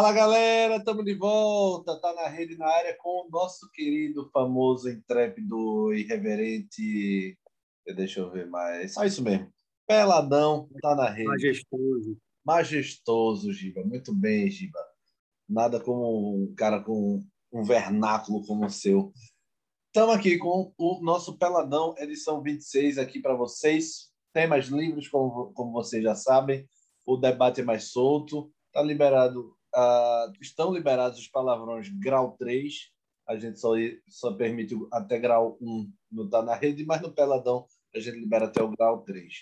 Fala galera, estamos de volta, tá na rede na área com o nosso querido, famoso, intrépido, irreverente. Deixa eu ver mais. Só isso mesmo. Peladão, tá na rede. Majestoso. Majestoso, Giba. Muito bem, Giba. Nada como um cara com um vernáculo como o seu. Estamos aqui com o nosso Peladão, edição 26, aqui para vocês. Temas livres, como, como vocês já sabem. O debate é mais solto. Está liberado Uh, estão liberados os palavrões grau 3, a gente só, só permite até grau 1 no Tá na Rede, mas no Peladão a gente libera até o grau 3.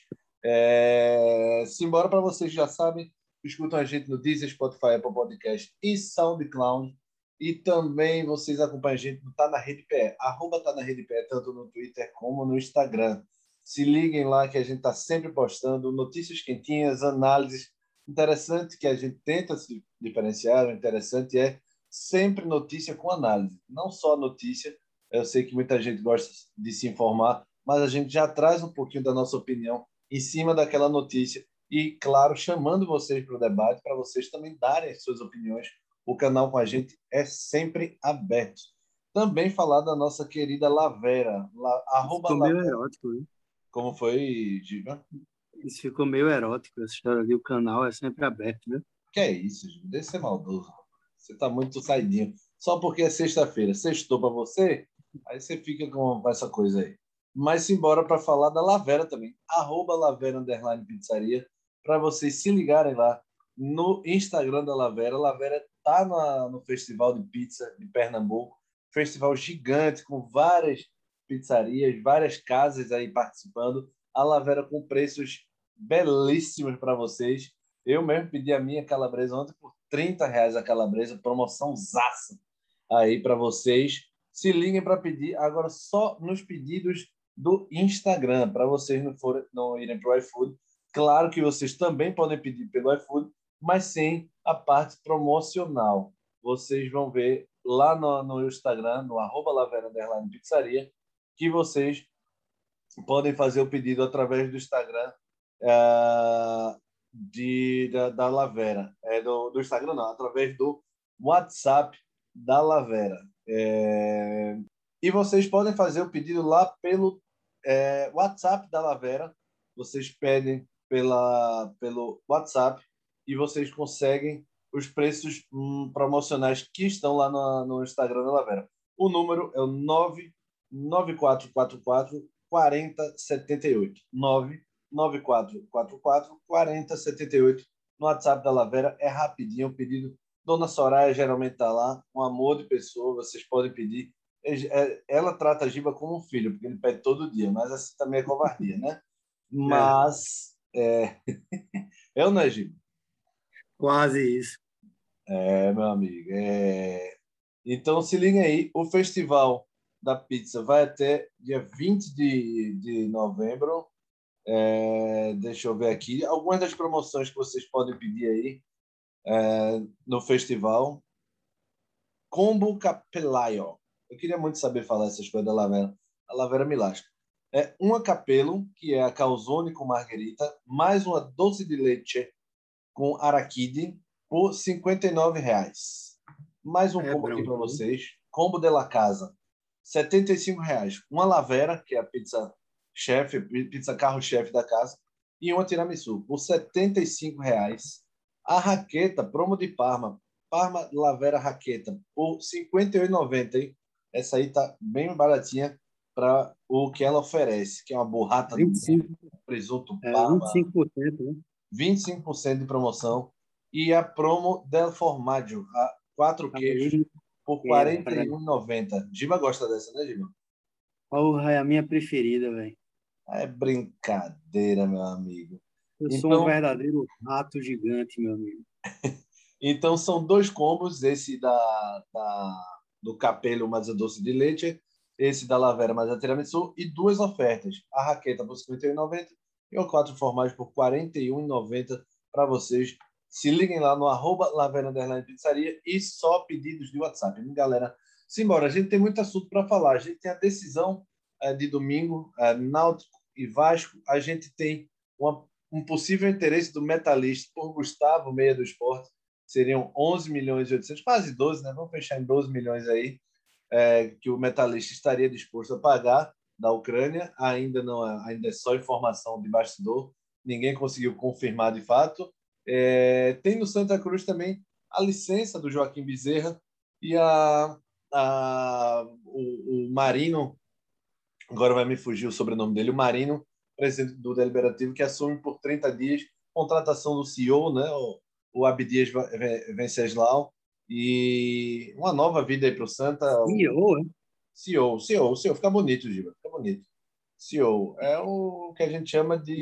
É, simbora para vocês já sabem, escutam a gente no Deezer, Spotify, Apple Podcast e SoundCloud. E também vocês acompanham a gente no Tá na Rede PE, arroba Tá na Rede PE, tanto no Twitter como no Instagram. Se liguem lá que a gente está sempre postando notícias quentinhas, análises interessante que a gente tenta se diferenciar, o interessante é sempre notícia com análise, não só notícia. Eu sei que muita gente gosta de se informar, mas a gente já traz um pouquinho da nossa opinião em cima daquela notícia e, claro, chamando vocês para o debate, para vocês também darem as suas opiniões. O canal com a gente é sempre aberto. Também falar da nossa querida Lavera, la, arroba Lavera. erótico, hein? Como foi, Giba? Isso ficou meio erótico, essa história ali, o canal é sempre aberto, né? Que é isso, Júlio? Deixa ser maldoso. Você tá muito saidinho. Só porque é sexta-feira. Sextou para você, aí você fica com essa coisa aí. Mas embora para falar da Lavera também. Arroba Lavera Underline Pizzaria, para vocês se ligarem lá no Instagram da Lavera. A Lavera tá na, no Festival de Pizza de Pernambuco. Festival gigante, com várias pizzarias, várias casas aí participando. A Lavera com preços belíssimos para vocês. Eu mesmo pedi a minha calabresa ontem por 30 reais a calabresa, promoção zaça aí para vocês. Se liguem para pedir agora só nos pedidos do Instagram, para vocês não, forem, não irem para o iFood. Claro que vocês também podem pedir pelo iFood, mas sem a parte promocional. Vocês vão ver lá no, no Instagram, no arroba Pizzaria, que vocês podem fazer o pedido através do Instagram é, de, da, da Lavera. É do, do Instagram, não, através do WhatsApp da Lavera. É, e vocês podem fazer o pedido lá pelo é, WhatsApp da Lavera. Vocês pedem pela, pelo WhatsApp e vocês conseguem os preços hum, promocionais que estão lá no, no Instagram da Lavera. O número é o 99444 4078. 9444 4078 no WhatsApp da Lavera. É rapidinho o pedido. Dona Soraya geralmente está lá, um amor de pessoa, vocês podem pedir. É, ela trata a Giba como um filho, porque ele pede todo dia, mas assim também é covardia, né? Mas. É. é ou não é, Giba? Quase isso. É, meu amigo. É... Então se liguem aí, o festival da pizza vai até dia 20 de, de novembro. É, deixa eu ver aqui. Algumas das promoções que vocês podem pedir aí é, no festival. Combo Capelaio. Eu queria muito saber falar essas coisas da Lavera. A Lavera me lasca. É uma capelo, que é a calzone com margarita, mais uma doce de leite com araquide por R$ reais. Mais um é combo aqui para vocês. Combo de la casa. R$ reais. Uma lavera, que é a pizza chefe, pizza carro-chefe da casa, e uma tiramisu por R$ reais. A raqueta, promo de Parma, Parma Lavera Raqueta, por R$ 58,90. Essa aí tá bem baratinha para o que ela oferece, que é uma borrata 25, de presunto é, Parma. 25%, né? 25% de promoção. E a promo del Formaggio, a quatro tá queijos, por R$ 41,90. Giba gosta dessa, né, Giba? Porra, é a minha preferida, velho. É brincadeira, meu amigo. Eu então, sou um então- verdadeiro rato gigante, meu amigo. então são dois combos, esse da, da do Capelo mais a doce de leite, esse da Lavera mais a tiramisu e duas ofertas. A raqueta por R$ 51,90 e o quatro formais por R$ 41,90 para vocês. Se liguem lá no arroba Lavera Pizzaria e só pedidos de WhatsApp. Galera, simbora, a gente tem muito assunto para falar. A gente tem a decisão é, de domingo, é, Náutico e Vasco, a gente tem uma, um possível interesse do Metalista por Gustavo, meia do esporte, seriam 11 milhões e 800, quase 12, né? Vamos fechar em 12 milhões aí, é, que o metalista estaria disposto a pagar da Ucrânia. Ainda não, é, ainda é só informação de bastidor, ninguém conseguiu confirmar de fato. É, tem no Santa Cruz também a licença do Joaquim Bezerra e a, a o, o Marino, agora vai me fugir o sobrenome dele, o Marino, presidente do Deliberativo, que assume por 30 dias contratação do CEO, né, o, o Abdias Venceslau, e uma nova vida aí para o Santa. CEO, hein? CEO, CEO, CEO, fica bonito, Giba, fica bonito. CEO, é o que a gente chama de...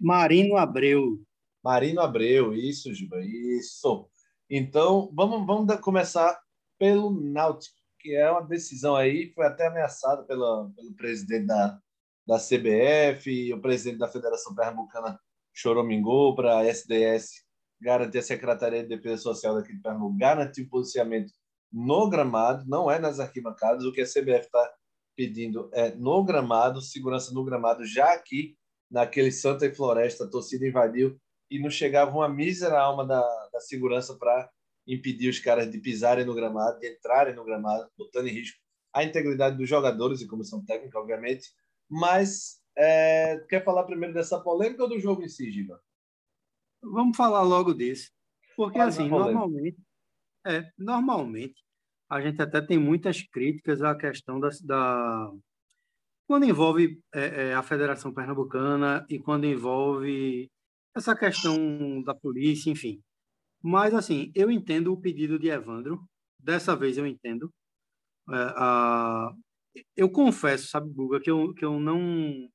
Marino Abreu. Marino Abreu, isso, Giba, isso. Então, vamos, vamos começar pelo Náutico, que é uma decisão aí, foi até ameaçada pelo presidente da, da CBF, e o presidente da Federação Pernambucana choramingou para a SDS garantir a Secretaria de Defesa Social daqui de Pernambuco, garantir o policiamento no gramado, não é nas arquibancadas. O que a CBF está pedindo é no gramado, segurança no gramado, já aqui naquele Santa e Floresta, a torcida invadiu e não chegava uma mísera alma da, da segurança para impedir os caras de pisarem no gramado, de entrarem no gramado, botando em risco a integridade dos jogadores e comissão técnica, obviamente. Mas é, quer falar primeiro dessa polêmica ou do jogo em si, Giba? Vamos falar logo disso. Porque, assim, normalmente, é, normalmente, a gente até tem muitas críticas à questão da. da quando envolve é, é, a Federação Pernambucana e quando envolve essa questão da polícia, enfim. Mas, assim, eu entendo o pedido de Evandro. Dessa vez eu entendo. É, a... Eu confesso, sabe, Guga, que eu, que eu não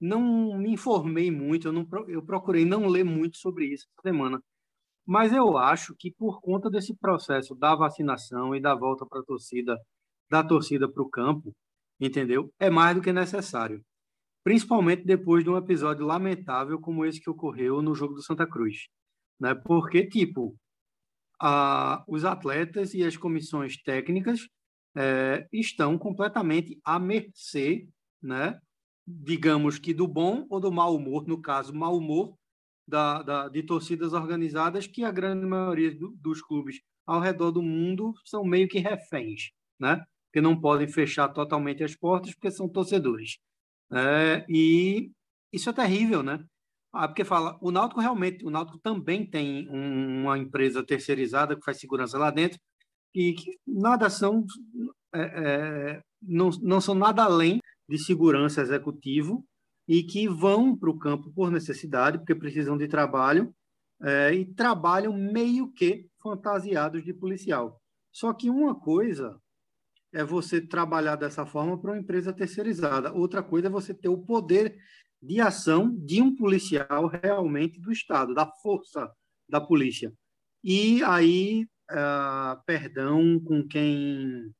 não me informei muito, eu, não, eu procurei não ler muito sobre isso essa semana. Mas eu acho que por conta desse processo da vacinação e da volta para a torcida, da torcida para o campo, entendeu? É mais do que necessário. Principalmente depois de um episódio lamentável como esse que ocorreu no jogo do Santa Cruz. Né? Porque, tipo, a, os atletas e as comissões técnicas é, estão completamente à mercê né, digamos que do bom ou do mau humor, no caso, mau humor da, da, de torcidas organizadas, que a grande maioria do, dos clubes ao redor do mundo são meio que reféns, né? Que não podem fechar totalmente as portas porque são torcedores. É, e isso é terrível, né? Ah, porque fala, o Náutico realmente, o Náutico também tem um, uma empresa terceirizada que faz segurança lá dentro e que nada são, é, é, não, não são nada além de segurança executivo e que vão para o campo por necessidade, porque precisam de trabalho, é, e trabalham meio que fantasiados de policial. Só que uma coisa é você trabalhar dessa forma para uma empresa terceirizada, outra coisa é você ter o poder de ação de um policial realmente do Estado, da força da polícia. E aí, uh, perdão com quem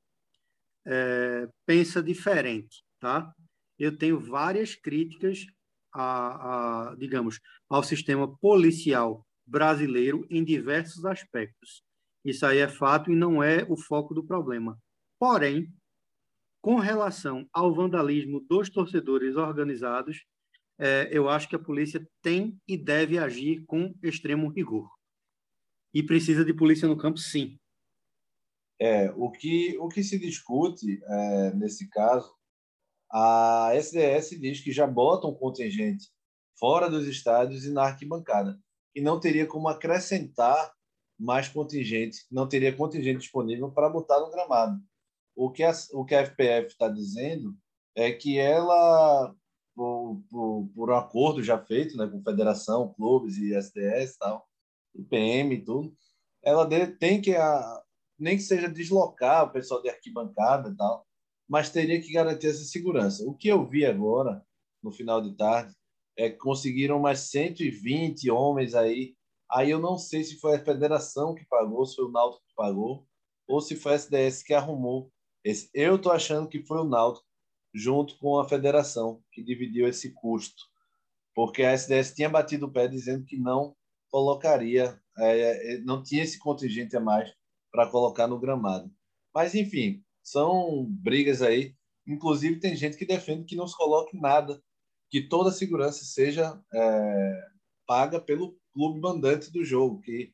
é, pensa diferente tá? Eu tenho várias críticas a, a, digamos, ao sistema policial brasileiro em diversos aspectos. Isso aí é fato e não é o foco do problema. Porém, com relação ao vandalismo dos torcedores organizados, é, eu acho que a polícia tem e deve agir com extremo rigor. E precisa de polícia no campo, sim. É, o que, o que se discute é, nesse caso a SDS diz que já bota um contingente fora dos estádios e na arquibancada, e não teria como acrescentar mais contingente, não teria contingente disponível para botar no gramado. O que a, o que a FPF está dizendo é que ela, por, por, por, um acordo já feito né, com federação, clubes e SDS e tal, IPM e tudo, ela de, tem que, a, nem que seja deslocar o pessoal de arquibancada e tal, mas teria que garantir essa segurança. O que eu vi agora, no final de tarde, é que conseguiram mais 120 homens aí. Aí eu não sei se foi a federação que pagou, se foi o Náutico que pagou, ou se foi a SDS que arrumou. Esse, eu estou achando que foi o Náutico, junto com a federação, que dividiu esse custo. Porque a SDS tinha batido o pé dizendo que não colocaria, é, é não tinha esse contingente a mais para colocar no gramado. Mas, enfim, são brigas aí. Inclusive, tem gente que defende que não se coloque nada, que toda a segurança seja é, paga pelo clube mandante do jogo, que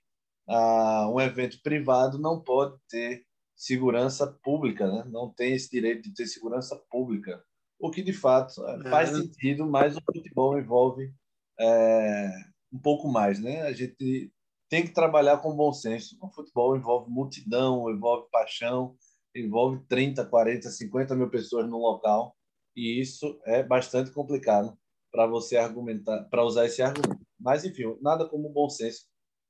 ah, um evento privado não pode ter segurança pública, né? não tem esse direito de ter segurança pública. O que, de fato, é. faz sentido, mas o futebol envolve é, um pouco mais. Né? A gente tem que trabalhar com bom senso. O futebol envolve multidão, envolve paixão, envolve 30, 40, 50 mil pessoas no local, e isso é bastante complicado para você argumentar, para usar esse argumento. Mas, enfim, nada como bom senso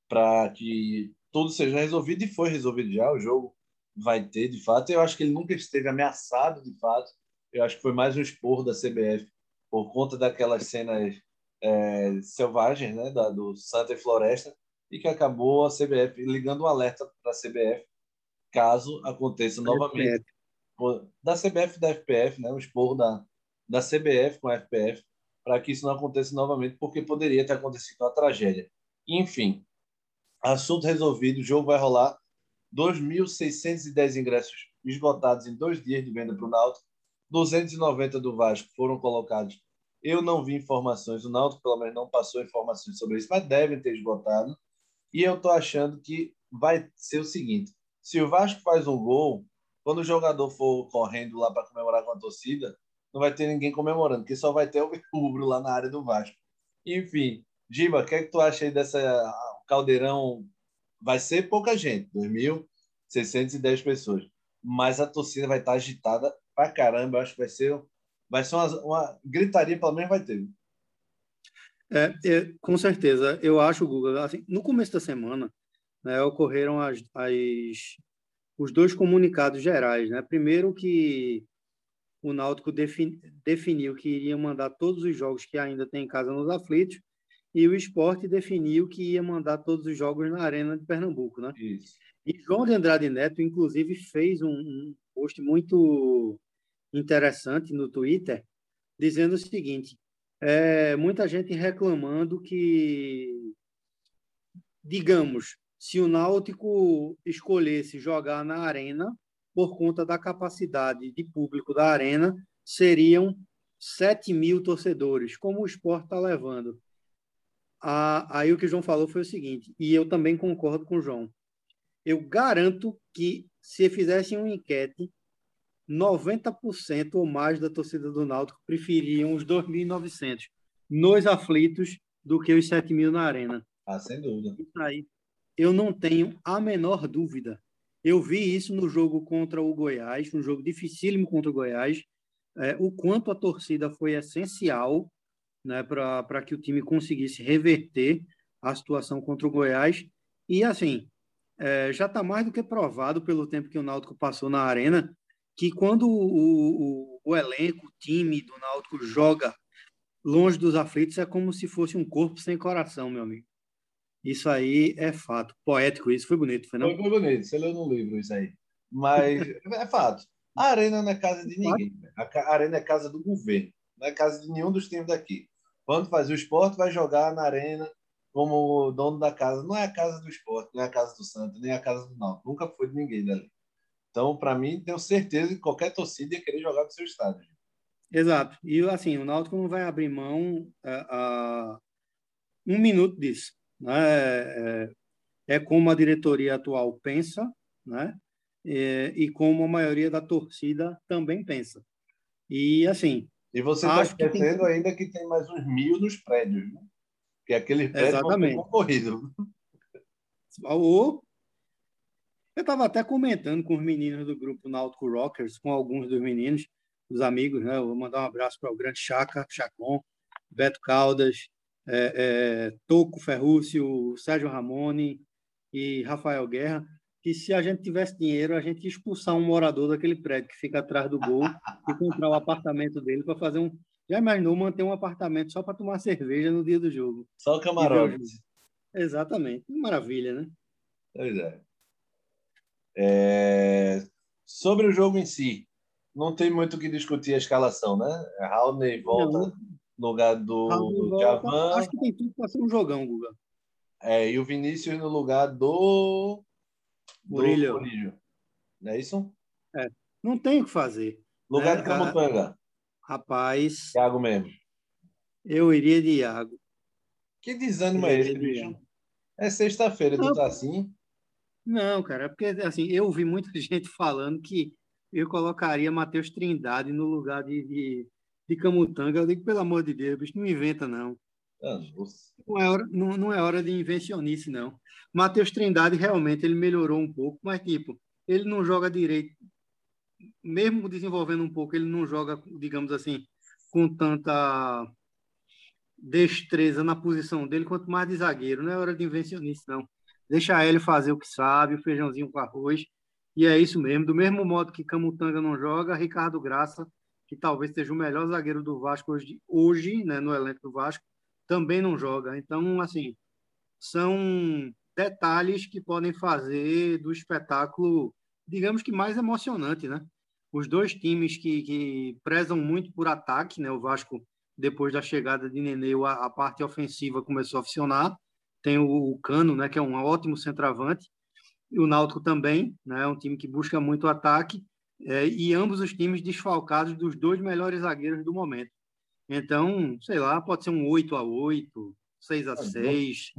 para que tudo seja resolvido e foi resolvido já. O jogo vai ter, de fato. Eu acho que ele nunca esteve ameaçado, de fato. Eu acho que foi mais um esporro da CBF por conta daquelas cenas é, selvagens, né, da, do Santa e Floresta, e que acabou a CBF ligando um alerta para a CBF caso aconteça novamente. Da CBF da FPF, né, um esporro da, da CBF com a FPF, para que isso não aconteça novamente, porque poderia ter acontecido uma tragédia. Enfim, assunto resolvido, o jogo vai rolar 2.610 ingressos esgotados em dois dias de venda para o Náutico, 290 do Vasco foram colocados. Eu não vi informações, o Náutico pelo menos não passou informações sobre isso, mas devem ter esgotado. E eu estou achando que vai ser o seguinte: se o Vasco faz um gol, quando o jogador for correndo lá para comemorar com a torcida, não vai ter ninguém comemorando, porque só vai ter o rubro lá na área do Vasco. Enfim, Giba, o que é que tu acha aí dessa caldeirão? Vai ser pouca gente, 2.610 pessoas, mas a torcida vai estar agitada pra caramba. Eu acho que vai ser, vai ser uma, uma gritaria, pelo menos vai ter. É, é, com certeza. Eu acho, Google, assim, no começo da semana, né, ocorreram as, as, os dois comunicados gerais. Né? Primeiro que o Náutico defini, definiu que iria mandar todos os jogos que ainda tem em casa nos aflitos, e o esporte definiu que ia mandar todos os jogos na Arena de Pernambuco. Né? Isso. E João de Andrade Neto, inclusive, fez um, um post muito interessante no Twitter, dizendo o seguinte: é, muita gente reclamando que, digamos, se o Náutico escolhesse jogar na Arena, por conta da capacidade de público da arena, seriam 7 mil torcedores, como o esporte está levando. Aí o que o João falou foi o seguinte, e eu também concordo com o João. Eu garanto que se fizessem uma enquete, 90% ou mais da torcida do Náutico preferiam os 2.900 nos aflitos do que os 7 mil na arena. Ah, sem dúvida. Isso aí, eu não tenho a menor dúvida. Eu vi isso no jogo contra o Goiás, um jogo dificílimo contra o Goiás, é, o quanto a torcida foi essencial né, para que o time conseguisse reverter a situação contra o Goiás. E, assim, é, já está mais do que provado pelo tempo que o Náutico passou na arena, que quando o, o, o elenco, o time do Náutico joga longe dos aflitos, é como se fosse um corpo sem coração, meu amigo. Isso aí é fato. Poético, isso foi bonito, foi não? Foi, foi bonito, você leu no livro isso aí. Mas é fato. A arena não é casa de ninguém. A arena é casa do governo. Não é casa de nenhum dos times daqui. Quando faz o esporte, vai jogar na arena como dono da casa. Não é a casa do esporte, não é a casa do Santos, nem a casa do Náutico. Nunca foi de ninguém dali. Então, para mim, tenho certeza que qualquer torcida ia querer jogar no seu estádio. Exato. E assim, o Náutico não vai abrir mão a, a um minuto disso. Né? É, é, como a diretoria atual pensa, né? E, e como a maioria da torcida também pensa. E assim. E você está esquecendo tem... ainda que tem mais uns mil nos prédios, né? Que aquele prédio Exatamente. concorrido. Ou eu estava até comentando com os meninos do grupo Náutico Rockers, com alguns dos meninos, dos amigos, né? Eu vou mandar um abraço para o grande Chaca, Chacon, Beto Caldas, é, é, Toco Ferrúcio, Sérgio Ramone e Rafael Guerra, que se a gente tivesse dinheiro, a gente ia expulsar um morador daquele prédio que fica atrás do gol e comprar o apartamento dele para fazer um. Já imaginou manter um apartamento só para tomar cerveja no dia do jogo? Só camarote. Exatamente. Maravilha, né? Pois é. é. Sobre o jogo em si, não tem muito o que discutir a escalação, né? Raul volta. No lugar do Javan. Acho que tem tudo para ser um jogão, Guga. É, e o Vinícius no lugar do. Murilho. Não é isso? É. Não tem o que fazer. Lugar né? de Camutanga. Rapaz. Iago mesmo. Eu iria de Iago. Que desânimo é esse, bicho? É sexta-feira, tu tá assim? Não, cara, é porque assim, eu ouvi muita gente falando que eu colocaria Matheus Trindade no lugar de, de, de Camutanga. Eu digo, pelo amor de Deus, bicho, não inventa, não. Ah, não, é hora, não, não é hora de invencionice, não. Matheus Trindade realmente ele melhorou um pouco, mas tipo, ele não joga direito. Mesmo desenvolvendo um pouco, ele não joga, digamos assim, com tanta destreza na posição dele, quanto mais de zagueiro. Não é hora de invencionice, não. Deixa ele fazer o que sabe, o feijãozinho com arroz. E é isso mesmo. Do mesmo modo que Camutanga não joga, Ricardo Graça, que talvez seja o melhor zagueiro do Vasco hoje, hoje né, no elenco do Vasco, também não joga. Então, assim, são detalhes que podem fazer do espetáculo, digamos que mais emocionante, né? Os dois times que, que prezam muito por ataque, né? O Vasco, depois da chegada de Nenê, a, a parte ofensiva começou a funcionar. Tem o, o, Cano, né? Que é um ótimo centroavante. E o Náutico também, né? É um time que busca muito ataque. É, e ambos os times desfalcados dos dois melhores zagueiros do momento. Então, sei lá, pode ser um 8 a 8 6 a 6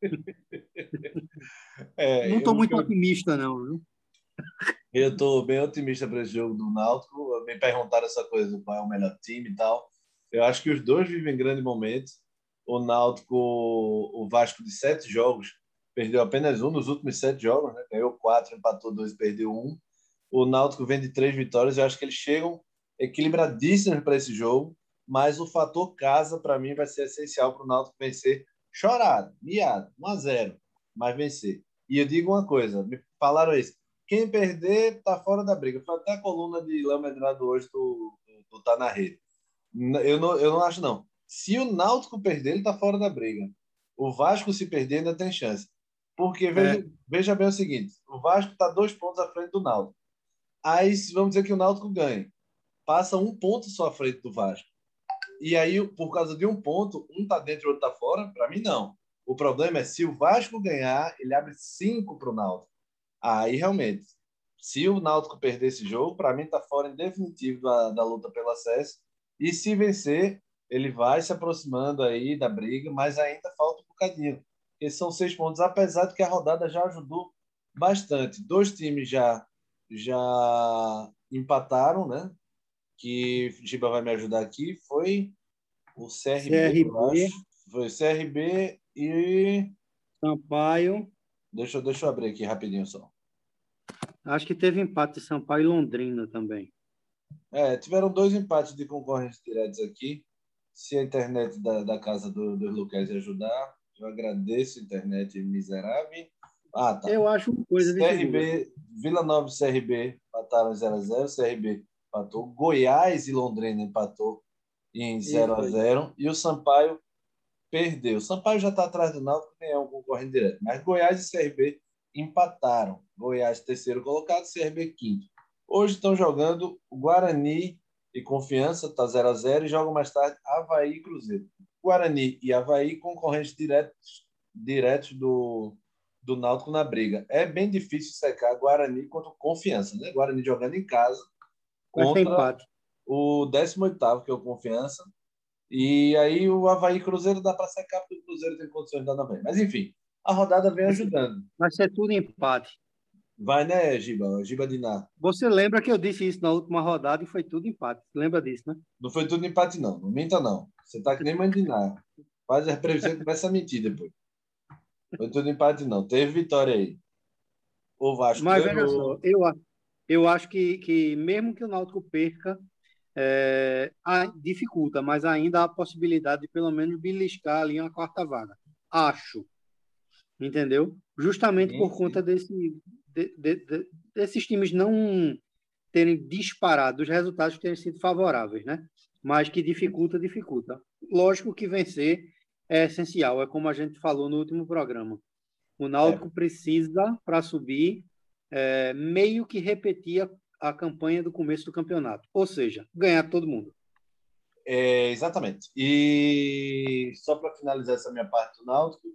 é, Não estou muito eu... otimista, não, viu? Eu estou bem otimista para esse jogo do Náutico. Me perguntaram essa coisa, qual é o melhor time e tal. Eu acho que os dois vivem grandes momentos. O Náutico, o Vasco de sete jogos, perdeu apenas um nos últimos sete jogos, né? ganhou quatro, empatou dois, perdeu um. O Náutico vem de três vitórias. Eu acho que eles chegam equilibradíssimos para esse jogo mas o fator casa, para mim, vai ser essencial para o Náutico vencer chorado, miado, 1 a 0 mas vencer. E eu digo uma coisa, me falaram isso, quem perder está fora da briga. Foi até a coluna de Léo Medrado hoje do, do, do Tá na Rede. Eu não, eu não acho, não. Se o Náutico perder, ele está fora da briga. O Vasco, se perder, ainda tem chance. Porque veja, é. veja bem o seguinte: o Vasco está dois pontos à frente do Náutico. Aí, vamos dizer que o Náutico ganha. Passa um ponto só à frente do Vasco. E aí, por causa de um ponto, um tá dentro e outro tá fora? Para mim, não. O problema é se o Vasco ganhar, ele abre cinco para o Náutico. Aí, realmente, se o Náutico perder esse jogo, para mim tá fora em definitivo da, da luta pelo acesso. E se vencer, ele vai se aproximando aí da briga, mas ainda falta um bocadinho. Esses são seis pontos, apesar de que a rodada já ajudou bastante. Dois times já já empataram, né? Que Giba vai me ajudar aqui, foi o CRB, CRB. Foi CRB e. Sampaio. Deixa, deixa eu abrir aqui rapidinho só. Acho que teve empate de Sampaio e Londrina também. É, tiveram dois empates de concorrentes diretos aqui. Se a internet da, da casa do, do Lucas ajudar, eu agradeço a internet miserável. Ah, tá. Eu acho uma coisa. CRB, Vila Nova e CRB empataram 0x0. CRB empatou. Goiás e Londrina empatou em 0 a 0 e o Sampaio perdeu. O Sampaio já está atrás do Náutico, nem é um concorrente direto. Mas Goiás e CRB empataram. Goiás terceiro colocado, CRB quinto. Hoje estão jogando Guarani e Confiança, está 0 a 0 e jogam mais tarde Havaí e Cruzeiro. Guarani e Havaí concorrentes diretos, diretos do, do Náutico na briga. É bem difícil secar Guarani contra Confiança, né? Guarani jogando em casa contra o 18º, que é o Confiança. E aí o Havaí Cruzeiro dá para secar, porque o Cruzeiro tem condições de dar também. Mas enfim, a rodada vem ajudando. Vai ser tudo empate. Vai, né, Giba? Giba Diná. Você lembra que eu disse isso na última rodada e foi tudo empate. Lembra disso, né? Não foi tudo empate, não. Não minta, não. Você tá que nem Mandiná. Faz a previsão que começa a mentir depois. Foi tudo empate, não. Teve vitória aí. O Vasco Mas veja só, eu, eu acho que, que mesmo que o Náutico perca, é, dificulta, mas ainda há a possibilidade de pelo menos beliscar ali uma quarta vaga. Acho. Entendeu? Justamente sim, por sim. conta desse, de, de, de, desses times não terem disparado, os resultados terem sido favoráveis, né? Mas que dificulta, dificulta. Lógico que vencer é essencial, é como a gente falou no último programa. O Náutico é. precisa, para subir, é, meio que repetia a campanha do começo do campeonato, ou seja, ganhar todo mundo. É, exatamente. E só para finalizar essa minha parte do Náutico,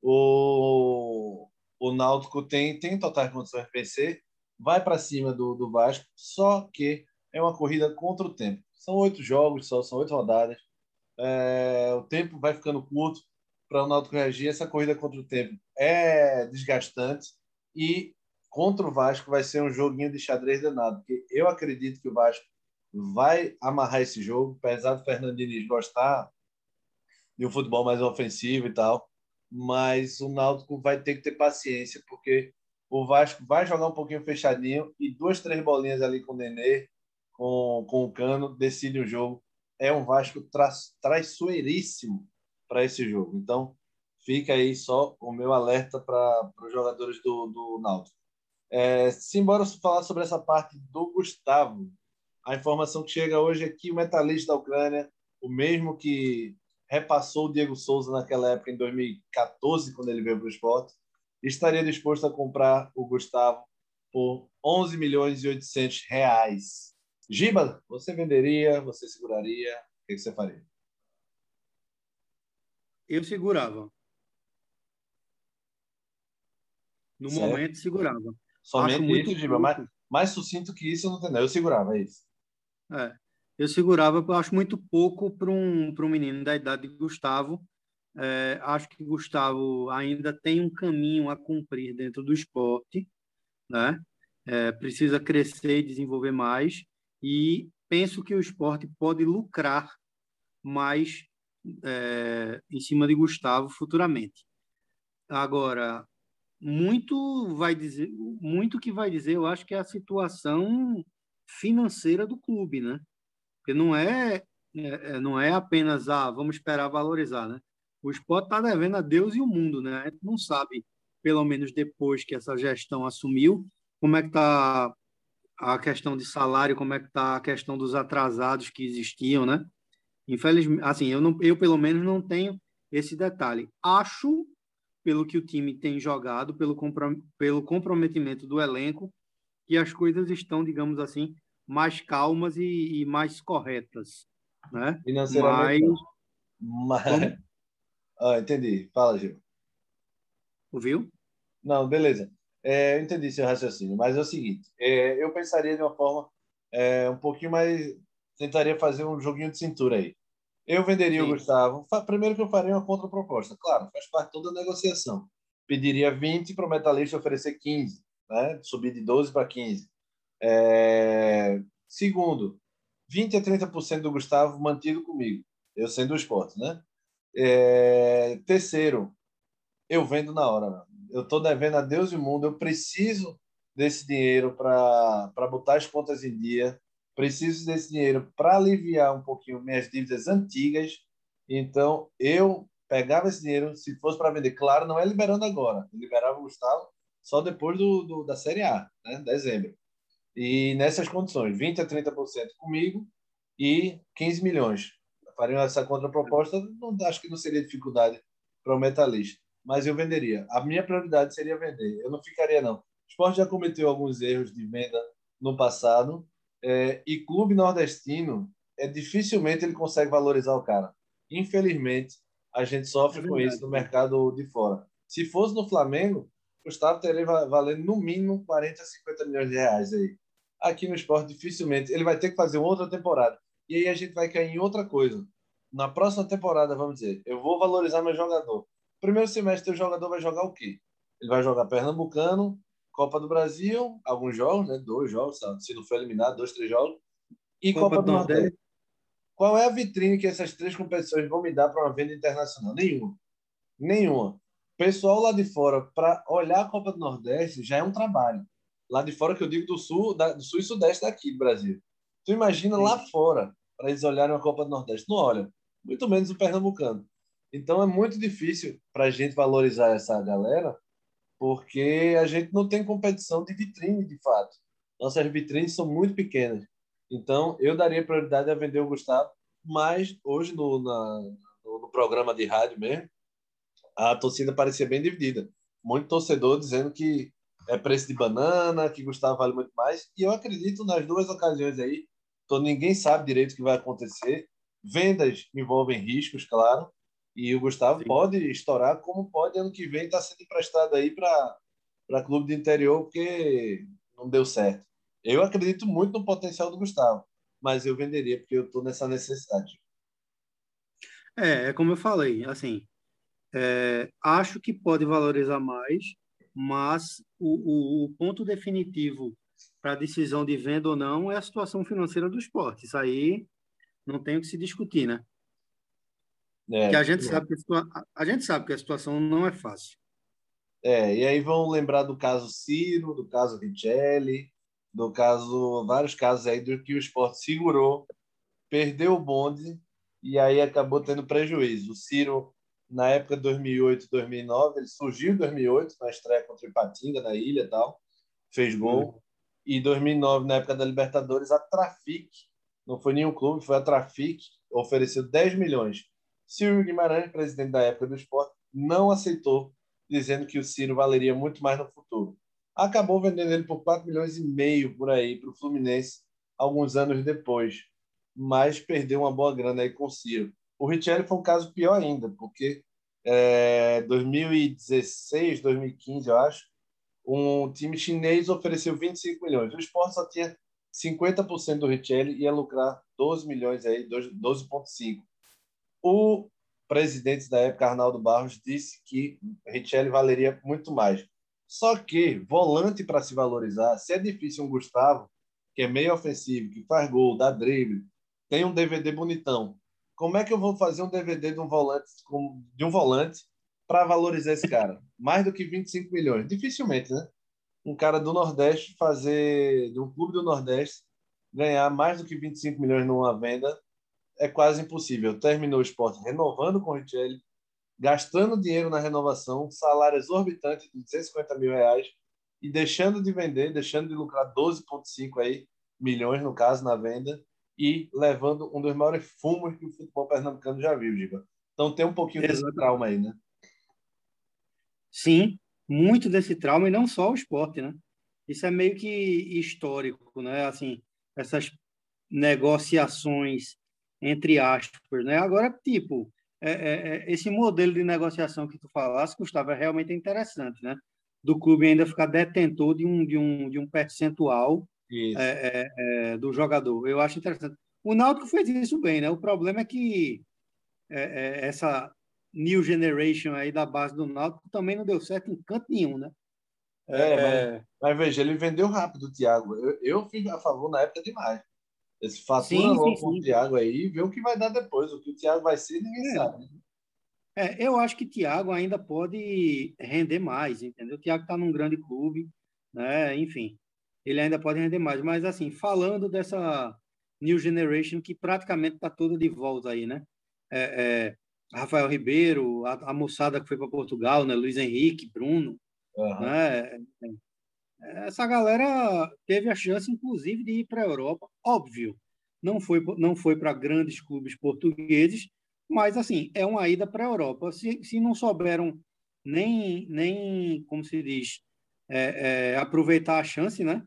o, o Náutico tem, tem total condições de vencer, vai para cima do, do Vasco, só que é uma corrida contra o tempo. São oito jogos só, são oito rodadas. É, o tempo vai ficando curto para o Náutico reagir. Essa corrida contra o tempo é desgastante e contra o Vasco vai ser um joguinho de xadrez danado, porque eu acredito que o Vasco vai amarrar esse jogo, apesar do Fernando Diniz gostar de um futebol mais ofensivo e tal, mas o Náutico vai ter que ter paciência, porque o Vasco vai jogar um pouquinho fechadinho e duas, três bolinhas ali com o Nenê, com, com o Cano, decide o jogo. É um Vasco tra traiçoeiríssimo para esse jogo. Então, fica aí só o meu alerta para os jogadores do, do Náutico. É, simbora falar sobre essa parte do Gustavo. A informação que chega hoje é que o metalista da Ucrânia, o mesmo que repassou o Diego Souza naquela época, em 2014, quando ele veio para o esporte, estaria disposto a comprar o Gustavo por 11 milhões e 800 reais. Giba, você venderia, você seguraria, o que você faria? Eu segurava. No certo. momento, segurava. Somente muito isso, Giba. Mais, mais sucinto que isso, eu não entendo. Eu segurava, é isso. É. Eu segurava, eu acho muito pouco para um, um menino da idade de Gustavo. É, acho que Gustavo ainda tem um caminho a cumprir dentro do esporte, né? É, precisa crescer e desenvolver mais. E penso que o esporte pode lucrar mais é, em cima de Gustavo futuramente. Agora, muito vai dizer, muito que vai dizer, eu acho que é a situação financeira do clube, né? Porque não é, é, é não é apenas ah, vamos esperar valorizar, né? O esporte está devendo a Deus e o mundo, né? A gente não sabe, pelo menos depois que essa gestão assumiu, como é que está a questão de salário, como é que está a questão dos atrasados que existiam, né? Infelizmente, assim, eu não, eu pelo menos não tenho esse detalhe. Acho pelo que o time tem jogado, pelo, comprom pelo comprometimento do elenco, que as coisas estão, digamos assim, mais calmas e, e mais corretas. Né? Financeiramente. Mas... Mas... Ah, entendi. Fala, Gil. Ouviu? Não, beleza. É, eu entendi seu raciocínio, mas é o seguinte: é, eu pensaria de uma forma é, um pouquinho mais. Tentaria fazer um joguinho de cintura aí. Eu venderia Sim. o Gustavo. Primeiro que eu faria uma contraproposta. Claro, faz parte toda a negociação. Pediria 20 para o Metalista oferecer 15, né? subir de 12 para 15. É... Segundo, 20 a 30% do Gustavo mantido comigo, eu sendo o esporte. Né? É... Terceiro, eu vendo na hora. Eu estou devendo a Deus e o mundo, eu preciso desse dinheiro para botar as contas em dia preciso desse dinheiro para aliviar um pouquinho minhas dívidas antigas. Então, eu pegava esse dinheiro, se fosse para vender, claro, não é liberando agora, liberava o Gustavo só depois do, do, da Série A, né, dezembro. E nessas condições, 20% a 30% comigo e 15 milhões. Fariam essa contraproposta, não, acho que não seria dificuldade para o metalista, mas eu venderia. A minha prioridade seria vender, eu não ficaria não. O esporte já cometeu alguns erros de venda no passado, é, e clube nordestino, é dificilmente ele consegue valorizar o cara. Infelizmente, a gente sofre é com isso no mercado de fora. Se fosse no Flamengo, o Gustavo teria valendo no mínimo 40, 50 milhões de reais aí. Aqui no esporte, dificilmente. Ele vai ter que fazer outra temporada. E aí a gente vai cair em outra coisa. Na próxima temporada, vamos dizer, eu vou valorizar meu jogador. Primeiro semestre, o jogador vai jogar o quê? Ele vai jogar Pernambucano, Copa do Brasil, alguns jogos, né? Dois jogos, se não for eliminado, dois, três jogos. E Copa, Copa do Nordeste. Qual é a vitrine que essas três competições vão me dar para uma venda internacional? Nenhuma. Nenhuma. Pessoal lá de fora, para olhar a Copa do Nordeste, já é um trabalho. Lá de fora, que eu digo do sul, da, do sul e sudeste daqui do Brasil. Tu imagina Sim. lá fora, para eles olharem a Copa do Nordeste. Não olha, muito menos o Pernambucano. Então é muito difícil para a gente valorizar essa galera porque a gente não tem competição de vitrine, de fato. Nossas vitrines são muito pequenas. Então, eu daria prioridade a vender o Gustavo, mas hoje no, na, no, programa de rádio mesmo, a torcida parecia bem dividida. Muito torcedor dizendo que é preço de banana, que Gustavo vale muito mais. E eu acredito nas duas ocasiões aí. Então, ninguém sabe direito o que vai acontecer. Vendas envolvem riscos, claro, e o Gustavo Sim. pode estourar, como pode ano que vem estar tá sendo emprestado aí para clube de interior, porque não deu certo. Eu acredito muito no potencial do Gustavo, mas eu venderia, porque eu estou nessa necessidade. É, é como eu falei, assim, É, acho que pode valorizar mais, mas o, o, o ponto definitivo para a decisão de venda ou não é a situação financeira do esporte. Isso aí não tem o que se discutir, né? É, que a gente, sabe que a, a gente sabe que a situação não é fácil. É, e aí vão lembrar do caso Ciro, do caso Richelli, do caso, vários casos aí do que o esporte segurou, perdeu o bonde e aí acabou tendo prejuízo. O Ciro, na época de 2008, 2009, ele surgiu em 2008, na estreia contra o Ipatinga, na ilha e tal, fez gol. Hum. E 2009, na época da Libertadores, a Trafic, não foi nenhum clube, foi a Trafic, ofereceu 10 milhões. Ciro Guimarães, presidente da época do esporte, não aceitou dizendo que o Ciro valeria muito mais no futuro. Acabou vendendo ele por 4 milhões e meio por aí para o Fluminense alguns anos depois, mas perdeu uma boa grana aí com o Ciro. O Richelli foi um caso pior ainda, porque é, 2016, 2015, eu acho, um time chinês ofereceu 25 milhões. O esporte só tinha 50% do Richelli e ia lucrar 12 milhões aí, 12,5. O presidente da época, Arnaldo Barros, disse que Richelli valeria muito mais. Só que, volante para se valorizar, se é difícil um Gustavo, que é meio ofensivo, que faz gol, dá drible, tem um DVD bonitão. Como é que eu vou fazer um DVD de um volante, de um volante para valorizar esse cara? Mais do que 25 milhões. Dificilmente, né? Um cara do Nordeste fazer, de um clube do Nordeste, ganhar mais do que 25 milhões numa venda é quase impossível. Terminou o esporte renovando com o Richelli, gastando dinheiro na renovação, salário exorbitante de 250 mil reais e deixando de vender, deixando de lucrar 12,5 aí milhões no caso na venda e levando um dos maiores fumos que o futebol pernambucano já viu, Giba. Então tem um pouquinho Exato. desse trauma aí, né? Sim, muito desse trauma e não só o esporte, né? Isso é meio que histórico, né? Assim, essas negociações entre aspas, né? Agora, tipo, é, é, é, esse modelo de negociação que tu falaste, Gustavo, é realmente interessante, né? Do clube ainda ficar detentor de um, de um, de um percentual é, é, é, do jogador. Eu acho interessante. O Náutico fez isso bem, né? O problema é que essa new generation aí da base do Náutico também não deu certo em canto nenhum, né? É, mas, mas, veja, ele vendeu rápido o Thiago. Eu, eu fui a favor na época demais. Esse fatura sim, logo com o Thiago aí e vê o que vai dar depois. O que o Thiago vai ser, ninguém é. sabe. É, eu acho que o Thiago ainda pode render mais, entendeu? O Thiago está num grande clube, né? Enfim, ele ainda pode render mais. Mas, assim, falando dessa New Generation que praticamente está toda de volta aí, né? É, é, Rafael Ribeiro, a, a, moçada que foi para Portugal, né? Luiz Henrique, Bruno, uhum. né? Essa galera teve a chance, inclusive, de ir para a Europa. Óbvio, não foi, não foi para grandes clubes portugueses, mas, assim, é uma ida para a Europa. Se, se não souberam nem, nem como se diz, é, é, aproveitar a chance, né?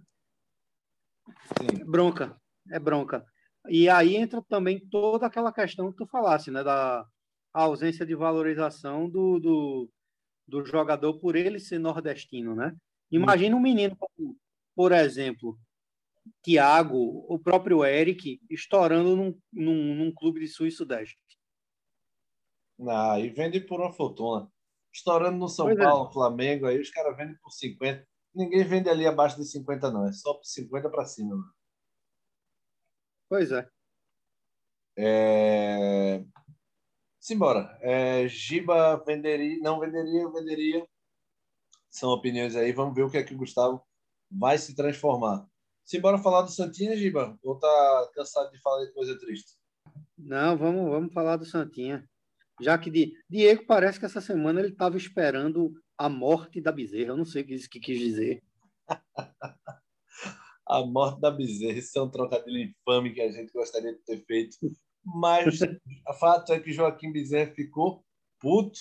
Sim. É bronca, é bronca. E aí entra também toda aquela questão que tu falasse, né? Da ausência de valorização do, do, do jogador por ele ser nordestino, né? Imagina um menino como, por exemplo, Tiago, o próprio Eric, estourando num, num, num clube de sul e sudeste. Ah, e vende por uma fortuna. Estourando no São pois é. Paulo, é. Flamengo, aí os caras vendem por 50. Ninguém vende ali abaixo de 50, não. É só por 50 para cima. Mano. Pois é. é... Simbora. É, Giba venderia, não venderia, venderia são opiniões aí. Vamos ver o que é que o Gustavo vai se transformar. Simbora falar do Santinha, Giba? Ou tá cansado de falar de coisa triste? Não, vamos, vamos falar do Santinha. Já que Diego parece que essa semana ele estava esperando a morte da bezerra. Eu não sei o que isso que quis dizer. a morte da bezerra. Isso é um trocadilho infame que a gente gostaria de ter feito. Mas o fato é que Joaquim Bezerra ficou puto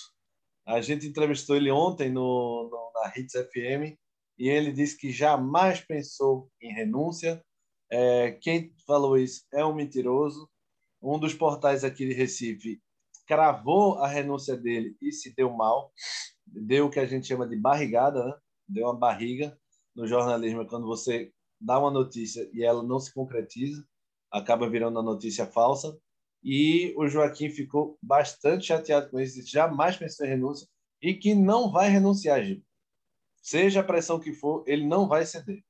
a gente entrevistou ele ontem no, no, na Hits FM e ele disse que jamais pensou em renúncia. É, quem falou isso é um mentiroso. Um dos portais aqui de Recife cravou a renúncia dele e se deu mal. Deu o que a gente chama de barrigada, né? deu uma barriga no jornalismo é quando você dá uma notícia e ela não se concretiza, acaba virando uma notícia falsa. E o Joaquim ficou bastante chateado com isso, jamais pensou em renúncia e que não vai renunciar, Gil. Seja a pressão que for, ele não vai ceder.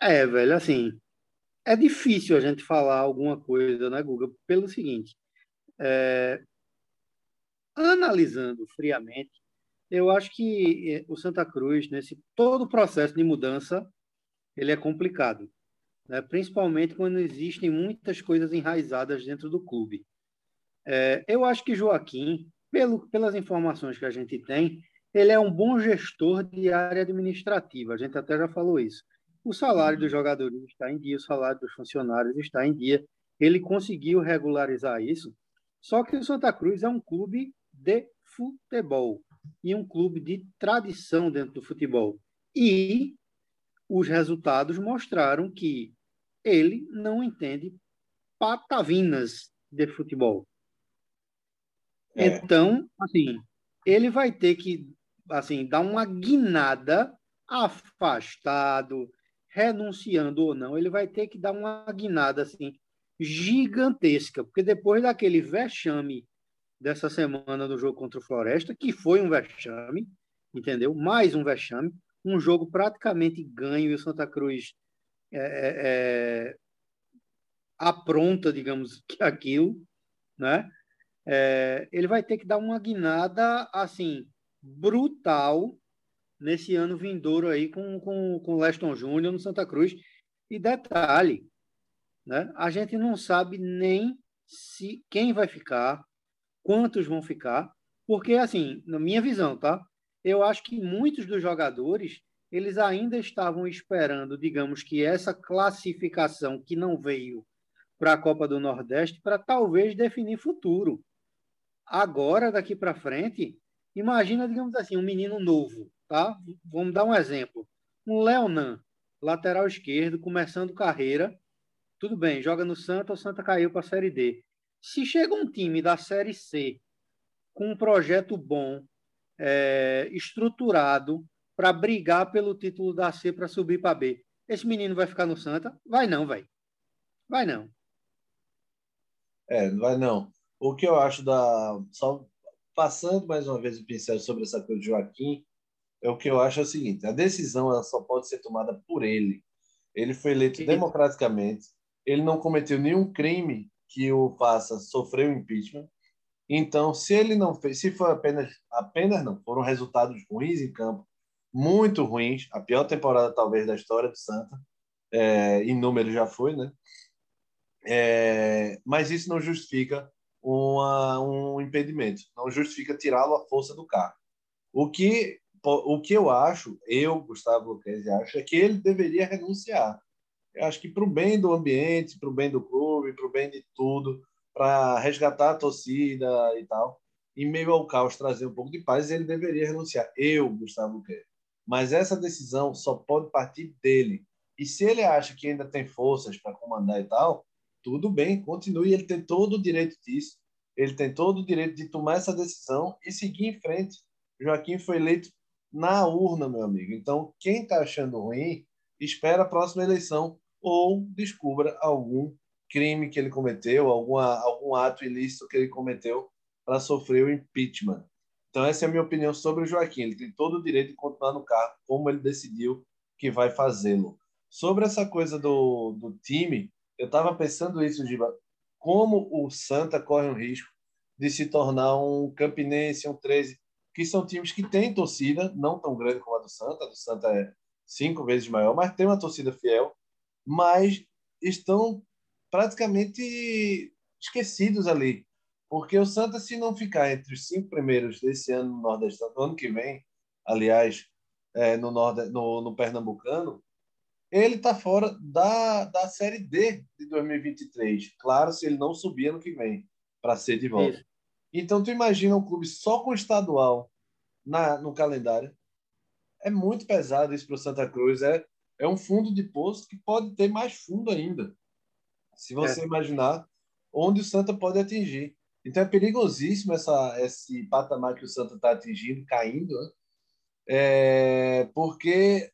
É, velho, assim, é difícil a gente falar alguma coisa, né, Guga? Pelo seguinte, é, analisando friamente, eu acho que é, o Santa Cruz, nesse todo o processo de mudança, ele é complicado, né? principalmente quando existem muitas coisas enraizadas dentro do clube. É, eu acho que Joaquim, pelo, pelas informações que a gente tem, ele é um bom gestor de área administrativa. A gente até já falou isso. O salário dos jogadores está em dia, o salário dos funcionários está em dia. Ele conseguiu regularizar isso. Só que o Santa Cruz é um clube de futebol e um clube de tradição dentro do futebol. E os resultados mostraram que ele não entende patavinas de futebol. É. Então, assim, ele vai ter que assim dar uma guinada afastado, renunciando ou não, ele vai ter que dar uma guinada assim gigantesca, porque depois daquele vexame dessa semana do jogo contra o Floresta, que foi um vexame, entendeu? Mais um vexame, um jogo praticamente ganho e o Santa Cruz é, é, é apronta, digamos, aquilo, né? É, ele vai ter que dar uma guinada assim brutal nesse ano vindouro aí com, com, com Leston Júnior no Santa Cruz. E detalhe, né? a gente não sabe nem se quem vai ficar, quantos vão ficar, porque, assim, na minha visão, tá? Eu acho que muitos dos jogadores, eles ainda estavam esperando, digamos que essa classificação que não veio para a Copa do Nordeste para talvez definir futuro. Agora, daqui para frente, imagina, digamos assim, um menino novo, tá? Vamos dar um exemplo. Um Leonan, lateral esquerdo, começando carreira. Tudo bem, joga no Santa, o Santa caiu para a Série D. Se chega um time da Série C com um projeto bom, é, estruturado, para brigar pelo título da C para subir para B, esse menino vai ficar no Santa? Vai não, vai. Vai não. É, vai não. O que eu acho da. Só passando mais uma vez o pincel sobre essa coisa de Joaquim, é o que eu acho é o seguinte: a decisão ela só pode ser tomada por ele. Ele foi eleito Sim. democraticamente, ele não cometeu nenhum crime que o faça sofrer o impeachment. Então, se ele não fez, se foi apenas, apenas não, foram resultados ruins em campo, muito ruins, a pior temporada talvez da história do Santa, é, em número já foi, né? É, mas isso não justifica uma, um impedimento, não justifica tirá-lo à força do carro. O que o que eu acho, eu, Gustavo Luquezzi, acho, é que ele deveria renunciar. Eu acho que para o bem do ambiente, para o bem do clube, para o bem de tudo, para resgatar a torcida e tal, em meio ao caos trazer um pouco de paz, ele deveria renunciar. Eu, Gustavo Luquezzi. Mas essa decisão só pode partir dele. E se ele acha que ainda tem forças para comandar e tal, tudo bem, continue. Ele tem todo o direito disso. Ele tem todo o direito de tomar essa decisão e seguir em frente. Joaquim foi eleito na urna, meu amigo. Então, quem está achando ruim, espera a próxima eleição ou descubra algum crime que ele cometeu, alguma, algum ato ilícito que ele cometeu para sofrer o impeachment. Então, essa é a minha opinião sobre o Joaquim. Ele tem todo o direito de continuar no cargo, como ele decidiu que vai fazê-lo. Sobre essa coisa do, do time, eu estava pensando isso, Giba, como o Santa corre um risco de se tornar um Campinense, um 13, que são times que têm torcida, não tão grande como a do Santa, a do Santa é cinco vezes maior, mas tem uma torcida fiel, mas estão praticamente esquecidos ali. Porque o Santa, se não ficar entre os cinco primeiros desse ano no Nordeste, no ano que vem, aliás, é, no, Nord, no, no Pernambucano, ele está fora da, da Série D de 2023. Claro, se ele não subir ano que vem, para ser de volta. Isso. Então, tu imagina um clube só com estadual na, no calendário. É muito pesado isso para o Santa Cruz. É, é um fundo de poço que pode ter mais fundo ainda. Se você é. imaginar onde o Santa pode atingir. Então é perigosíssimo essa, esse patamar que o Santa está atingindo, caindo, né? é, porque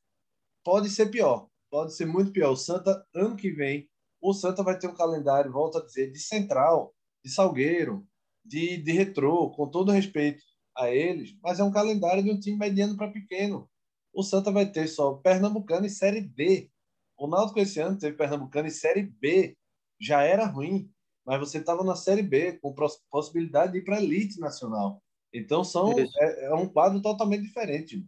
pode ser pior. Pode ser muito pior. O Santa, ano que vem, o Santa vai ter um calendário, volto a dizer, de central de Salgueiro, de, de Retrô, com todo respeito a eles, mas é um calendário de um time mediano para pequeno. O Santa vai ter só Pernambucano e Série B. O Náutico esse ano teve Pernambucano e Série B. Já era ruim, mas você estava na Série B, com possibilidade de ir para a elite nacional. Então são, é, é, um quadro totalmente diferente.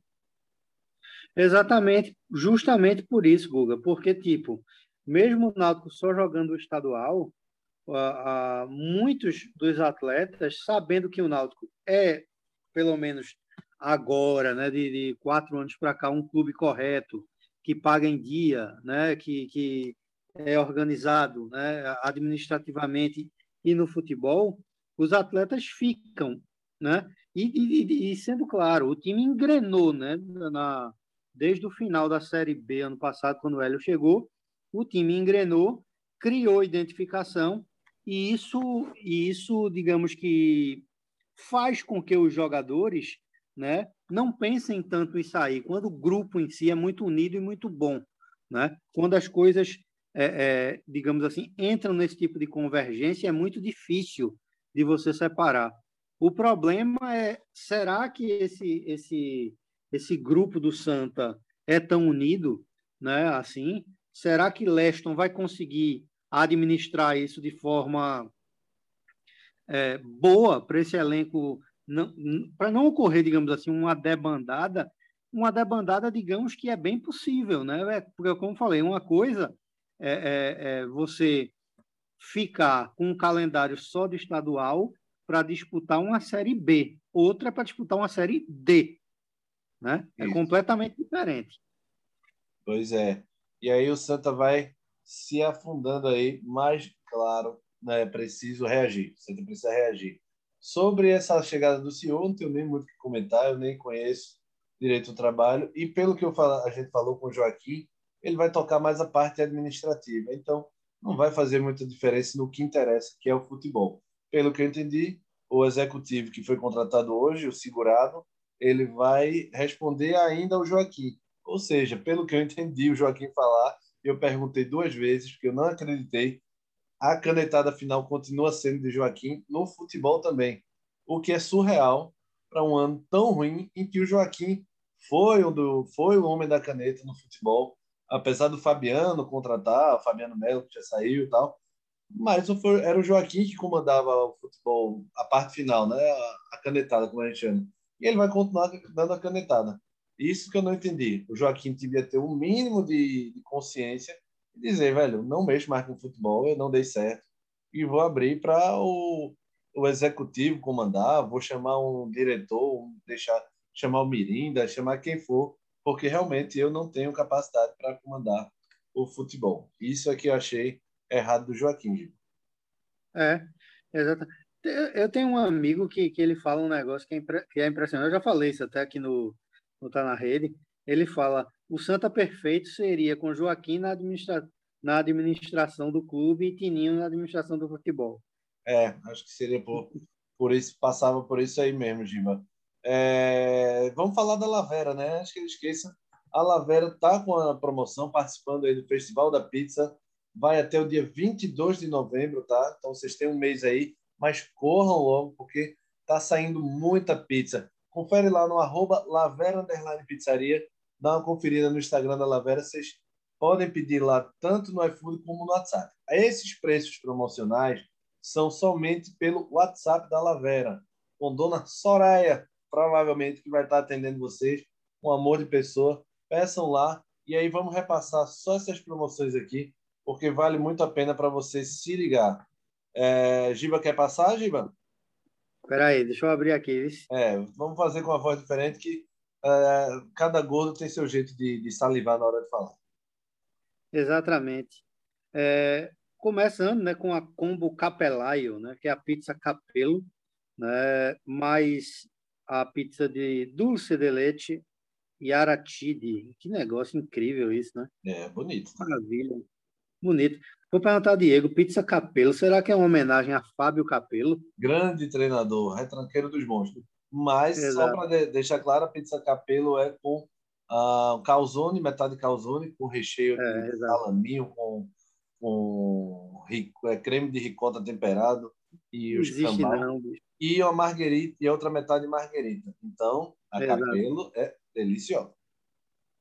Exatamente, justamente por isso, Guga, porque, tipo, mesmo o Náutico só jogando o estadual, uh, uh, muitos dos atletas, sabendo que o Náutico é, pelo menos agora, né, de, de quatro anos para cá, um clube correto, que paga em dia, né, que, que é organizado né, administrativamente e no futebol, os atletas ficam. Né? E, e, e sendo claro, o time engrenou né, na, desde o final da Série B ano passado, quando o Hélio chegou, o time engrenou, criou identificação e isso, e isso, digamos que faz com que os jogadores né, não pensem tanto em sair, quando o grupo em si é muito unido e muito bom. Né? Quando as coisas, é, é, digamos assim, entram nesse tipo de convergência, é muito difícil de você separar. O problema é, será que esse, esse, esse grupo do Santa é tão unido né, assim? Será que Leston vai conseguir administrar isso de forma é, boa para esse elenco para não ocorrer, digamos assim, uma debandada, uma debandada, digamos que é bem possível, né? É, porque, como falei, uma coisa é, é, é você ficar com um calendário só de estadual para disputar uma série B, outra é para disputar uma série D, né? É Isso. completamente diferente. Pois é. E aí o Santa vai se afundando aí, mas claro, né, é preciso reagir. O Santa precisa reagir. Sobre essa chegada do senhor, não tenho nem muito o que comentar, eu nem conheço direito o trabalho. E pelo que eu a gente falou com o Joaquim, ele vai tocar mais a parte administrativa. Então, não vai fazer muita diferença no que interessa, que é o futebol. Pelo que eu entendi, o executivo que foi contratado hoje, o segurado, ele vai responder ainda ao Joaquim. Ou seja, pelo que eu entendi o Joaquim falar, eu perguntei duas vezes, porque eu não acreditei a canetada final continua sendo de Joaquim no futebol também, o que é surreal para um ano tão ruim em que o Joaquim foi do, foi o homem da caneta no futebol, apesar do Fabiano contratar, o Fabiano Melo que já saiu e tal, mas era o Joaquim que comandava o futebol, a parte final, né? a, a canetada, como a gente chama. E ele vai continuar dando a canetada. Isso que eu não entendi. O Joaquim devia ter um mínimo de, de consciência e dizer, velho, não mexo mais com futebol, eu não dei certo e vou abrir para o, o executivo comandar, vou chamar um diretor, deixar chamar o Mirinda, chamar quem for, porque realmente eu não tenho capacidade para comandar o futebol. Isso é que eu achei errado do Joaquim. É, exato. Eu tenho um amigo que, que ele fala um negócio que é, impre, que é impressionante. Eu já falei isso até aqui no, no Tá na Rede. Ele fala: o Santa perfeito seria com Joaquim na, administra... na administração do clube e Tininho na administração do futebol. É, acho que seria por, por isso, passava por isso aí mesmo, Giba. É, vamos falar da Lavera, né? Acho que ele esqueça. A Lavera tá com a promoção, participando aí do Festival da Pizza. Vai até o dia 22 de novembro, tá? Então vocês têm um mês aí, mas corram logo, porque tá saindo muita pizza. Confere lá no arroba Lavera Pizzaria dá uma conferida no Instagram da Lavera, vocês podem pedir lá tanto no iFood como no WhatsApp. Esses preços promocionais são somente pelo WhatsApp da Lavera, com Dona Soraya, provavelmente que vai estar atendendo vocês, um amor de pessoa. Peçam lá e aí vamos repassar só essas promoções aqui, porque vale muito a pena para você se ligar. É, Giba quer passar, Giba? Espera aí, deixa eu abrir aqui. É, vamos fazer com uma voz diferente que uh, cada gordo tem seu jeito de, de, salivar na hora de falar. Exatamente. É, começando né, com a combo Capelaio, né, que é a pizza capelo, né, mais a pizza de dulce de leite e aratide. Que negócio incrível isso, né? É, bonito. Maravilha. Bonito. Vou perguntar ao Diego, pizza Capelo, será que é uma homenagem a Fábio Capelo? Grande treinador, retranqueiro dos monstros. Mas, Exato. só para de deixar claro, a pizza capelo é com uh, calzone, metade calzone, com recheio é, de salaminho, com, com rico, é, creme de ricota temperado. e os Existe não, e uma marguerita e a outra metade marguerita. Então, a cabelo é deliciosa.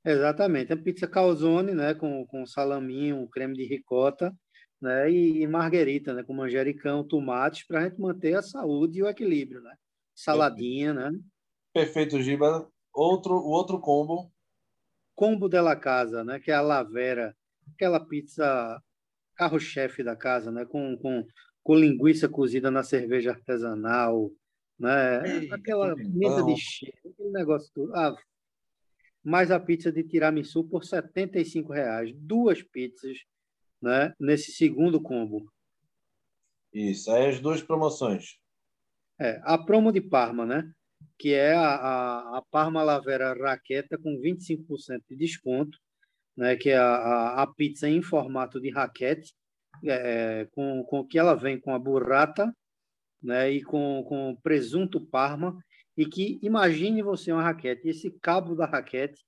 Exatamente. A pizza calzone, né, com, com salaminho, creme de ricota, né, e, e marguerita, né, com manjericão, tomates, para a gente manter a saúde e o equilíbrio, né? Saladinha, Perfeito. né? Perfeito, Giba. Outro, o outro combo. Combo della casa, né, que é a lavera, aquela pizza carro-chefe da casa, né, com, com, com linguiça cozida na cerveja artesanal, né? Ei, aquela pimenta de cheiro, aquele negócio tudo. Ah, mais a pizza de tiramisu por R$ reais, duas pizzas, né? Nesse segundo combo. Isso, aí as duas promoções. É, a promo de Parma, né? Que é a, a, a Parma Lavera Raqueta com 25% de desconto, né? Que é a, a, a pizza em formato de raquete, é, com, com que ela vem com a burrata, né? E com, com presunto Parma e que imagine você uma raquete, esse cabo da raquete,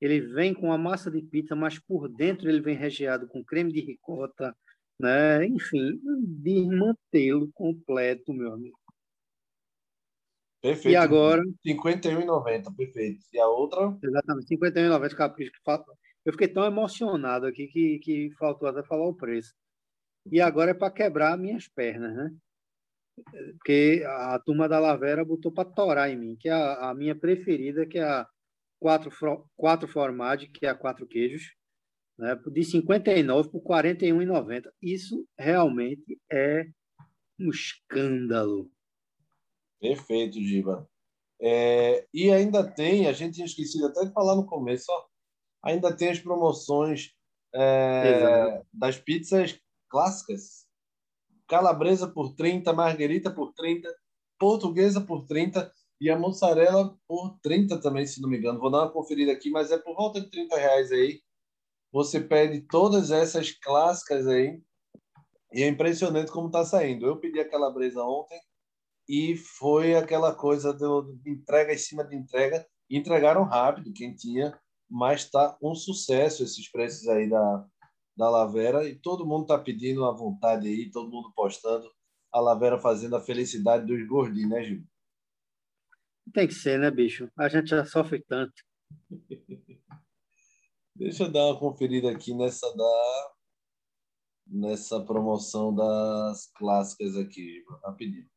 ele vem com a massa de pizza, mas por dentro ele vem recheado com creme de ricota, né? Enfim, desmantelo completo, meu amigo. Perfeito. E agora? 51,90, perfeito. E a outra? Exatamente, 51,90 capricho. Eu fiquei tão emocionado aqui que, que faltou até falar o preço. E agora é para quebrar minhas pernas, né? porque a turma da Lavera botou para torar em mim, que é a, a, minha preferida, que é a quatro, quatro formagem, que é a quatro queijos, né, de 59 por 41,90. Isso realmente é um escândalo. Perfeito, Giba. É, e ainda tem, a gente tinha esquecido até de falar no começo, ó, ainda tem as promoções é, das pizzas clássicas calabresa por 30, marguerita por 30, portuguesa por 30 e a mussarela por 30 também, se não me engano. Vou dar uma conferida aqui, mas é por volta de 30 reais aí. Você pede todas essas clássicas aí e é impressionante como está saindo. Eu pedi a calabresa ontem e foi aquela coisa de entrega em cima de entrega. Entregaram rápido quem tinha, mas está um sucesso esses preços aí da, da Lavera e todo mundo está pedindo à vontade aí, todo mundo postando a Lavera fazendo a felicidade dos gordinhos, né, Gil? Tem que ser, né, bicho? A gente já sofre tanto. Deixa eu dar uma conferida aqui nessa da nessa promoção das clássicas aqui, rapidinho.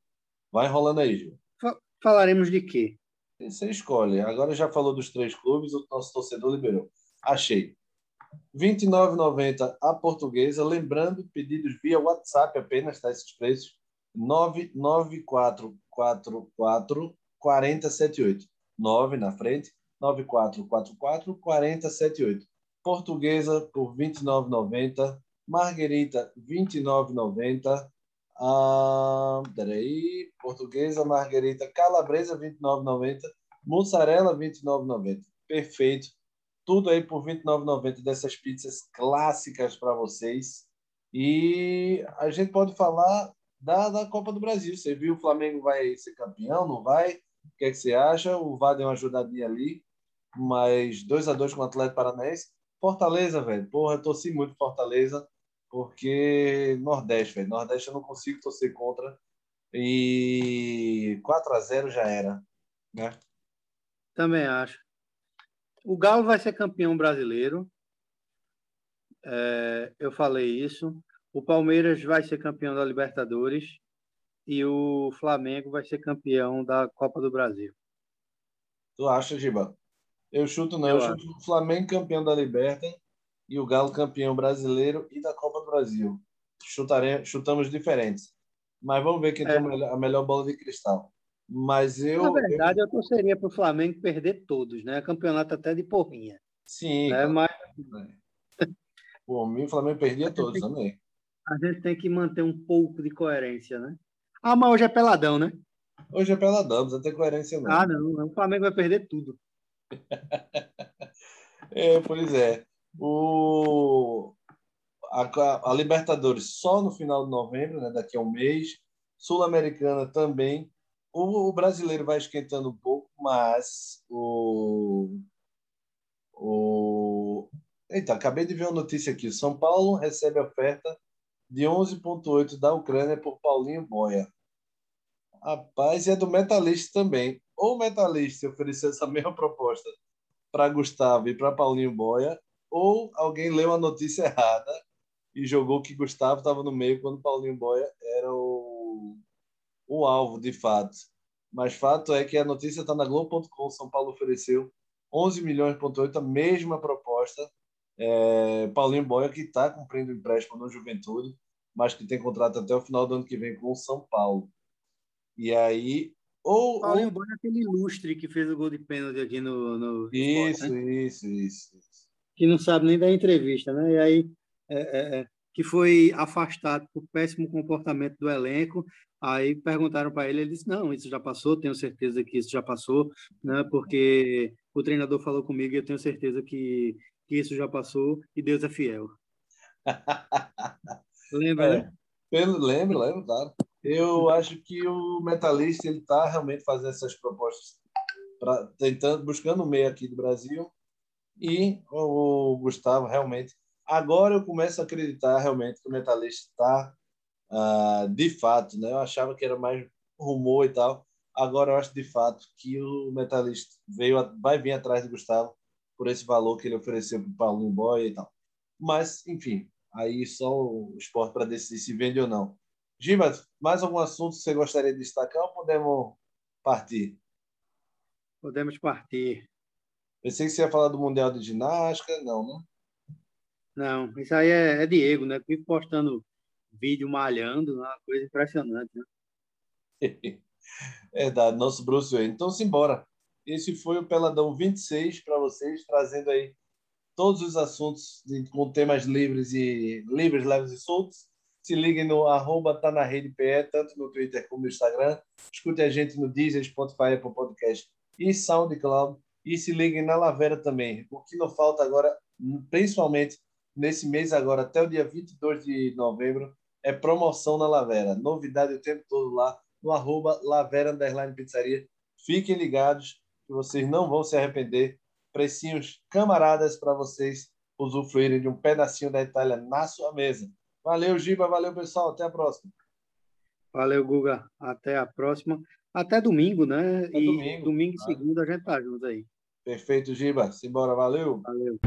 Vai rolando aí, Gil. Falaremos de quê? Você escolhe. Agora já falou dos três clubes, o nosso torcedor liberou. Achei. R$ 29,90 a portuguesa. Lembrando, pedidos via WhatsApp apenas, tá? Esses preços. 99444 4078. 9 na frente, 9444 4078. Portuguesa por R$ 29,90. Marguerita, R$ 29,90. Ah, peraí. Portuguesa, marguerita, calabresa, R$ 29,90. Mussarela, R$ 29,90. Perfeito tudo aí por R$ 29,90 dessas pizzas clássicas para vocês. E a gente pode falar da, da Copa do Brasil. Você viu o Flamengo vai ser campeão, não vai? O que, é que você acha? O VAR deu uma ajudadinha ali, mas 2 a 2 com o Atlético Paranaense. Fortaleza, velho. Porra, eu torci muito Fortaleza, porque Nordeste, velho. Nordeste eu não consigo torcer contra. E 4 a 0 já era, né? Também acho. O Galo vai ser campeão brasileiro. É, eu falei isso. O Palmeiras vai ser campeão da Libertadores e o Flamengo vai ser campeão da Copa do Brasil. Tu acha, Giba? Eu chuto não. Eu, eu chuto o Flamengo campeão da Libertadores e o Galo campeão brasileiro e da Copa do Brasil. Chutare... Chutamos diferentes. Mas vamos ver quem é. tem a melhor bola de cristal. Mas eu. Na verdade, eu, eu torceria para o Flamengo perder todos, né? Campeonato até de porrinha. Sim. Né? Mas... Por mim, o Flamengo perdia todos também. A gente tem que manter um pouco de coerência, né? Ah, mas hoje é peladão, né? Hoje é peladão, não precisa ter coerência, não. Ah, não. O Flamengo vai perder tudo. é, pois é. O... A, a, Libertadores só no final de novembro, né? daqui a um mês. Sul-Americana também o, o brasileiro vai esquentando um pouco, mas o, o Eita, acabei de ver uma notícia aqui. São Paulo recebe oferta de 11,8 da Ucrânia por Paulinho Boia. Rapaz, é do Metalista também. Ou o Metalista ofereceu essa mesma proposta para Gustavo e para Paulinho Boia, ou alguém leu a notícia errada e jogou que Gustavo estava no meio quando Paulinho Boia era o, o alvo, de fato. Mas fato é que a notícia está na Globo.com. São Paulo ofereceu 11 milhões, a mesma proposta. É, Paulinho Boia, que está cumprindo empréstimo no Juventude, mas que tem contrato até o final do ano que vem com o São Paulo. E aí. Ou, Paulinho ou... Boia é aquele ilustre que fez o gol de pênalti aqui no. no isso, esporte, né? isso, isso, isso. Que não sabe nem da entrevista, né? E aí. É, é, é que foi afastado por péssimo comportamento do elenco. Aí perguntaram para ele, ele disse: Não, isso já passou, tenho certeza que isso já passou, né? porque o treinador falou comigo e eu tenho certeza que, que isso já passou e Deus é fiel. Lembra, é, né? Pelo, lembro, lembro, claro. Eu acho que o Metalista ele está realmente fazendo essas propostas, pra, tentando, buscando o meio aqui do Brasil e o Gustavo realmente Agora eu começo a acreditar realmente que o Metalista está uh, de fato, né? Eu achava que era mais rumor e tal. Agora eu acho de fato que o Metalista veio, vai vir atrás de Gustavo por esse valor que ele ofereceu para o Paulinho Boy e tal. Mas, enfim, aí só o esporte para decidir se vende ou não. Giba, mais algum assunto que você gostaria de destacar ou podemos partir? Podemos partir. Pensei que você ia falar do Mundial de Ginástica, não, né? Não, isso aí é, é Diego, né? Fico postando vídeo malhando, uma coisa impressionante, né? Verdade, nosso Bruce Wayne. Então, simbora. Esse foi o Peladão 26 para vocês, trazendo aí todos os assuntos de, com temas livres e livres, leves e soltos. Se liguem no arroba tá na rede PE, tanto no Twitter como no Instagram. Escute a gente no Deezer, Spotify, Apple Podcast e SoundCloud. E se liguem na Lavera também. O que não falta agora, principalmente nesse mês agora, até o dia 22 de novembro, é promoção na Lavera. Novidade o tempo todo lá, no arroba Lavera Underline Pizzaria. Fiquem ligados, que vocês não vão se arrepender. Precinhos camaradas para vocês usufruírem de um pedacinho da Itália na sua mesa. Valeu, Giba. Valeu, pessoal. Até a próxima. Valeu, Guga. Até a próxima. Até domingo, né? Até e domingo, domingo e segunda a gente tá junto aí. Perfeito, Giba. Simbora. Valeu. Valeu.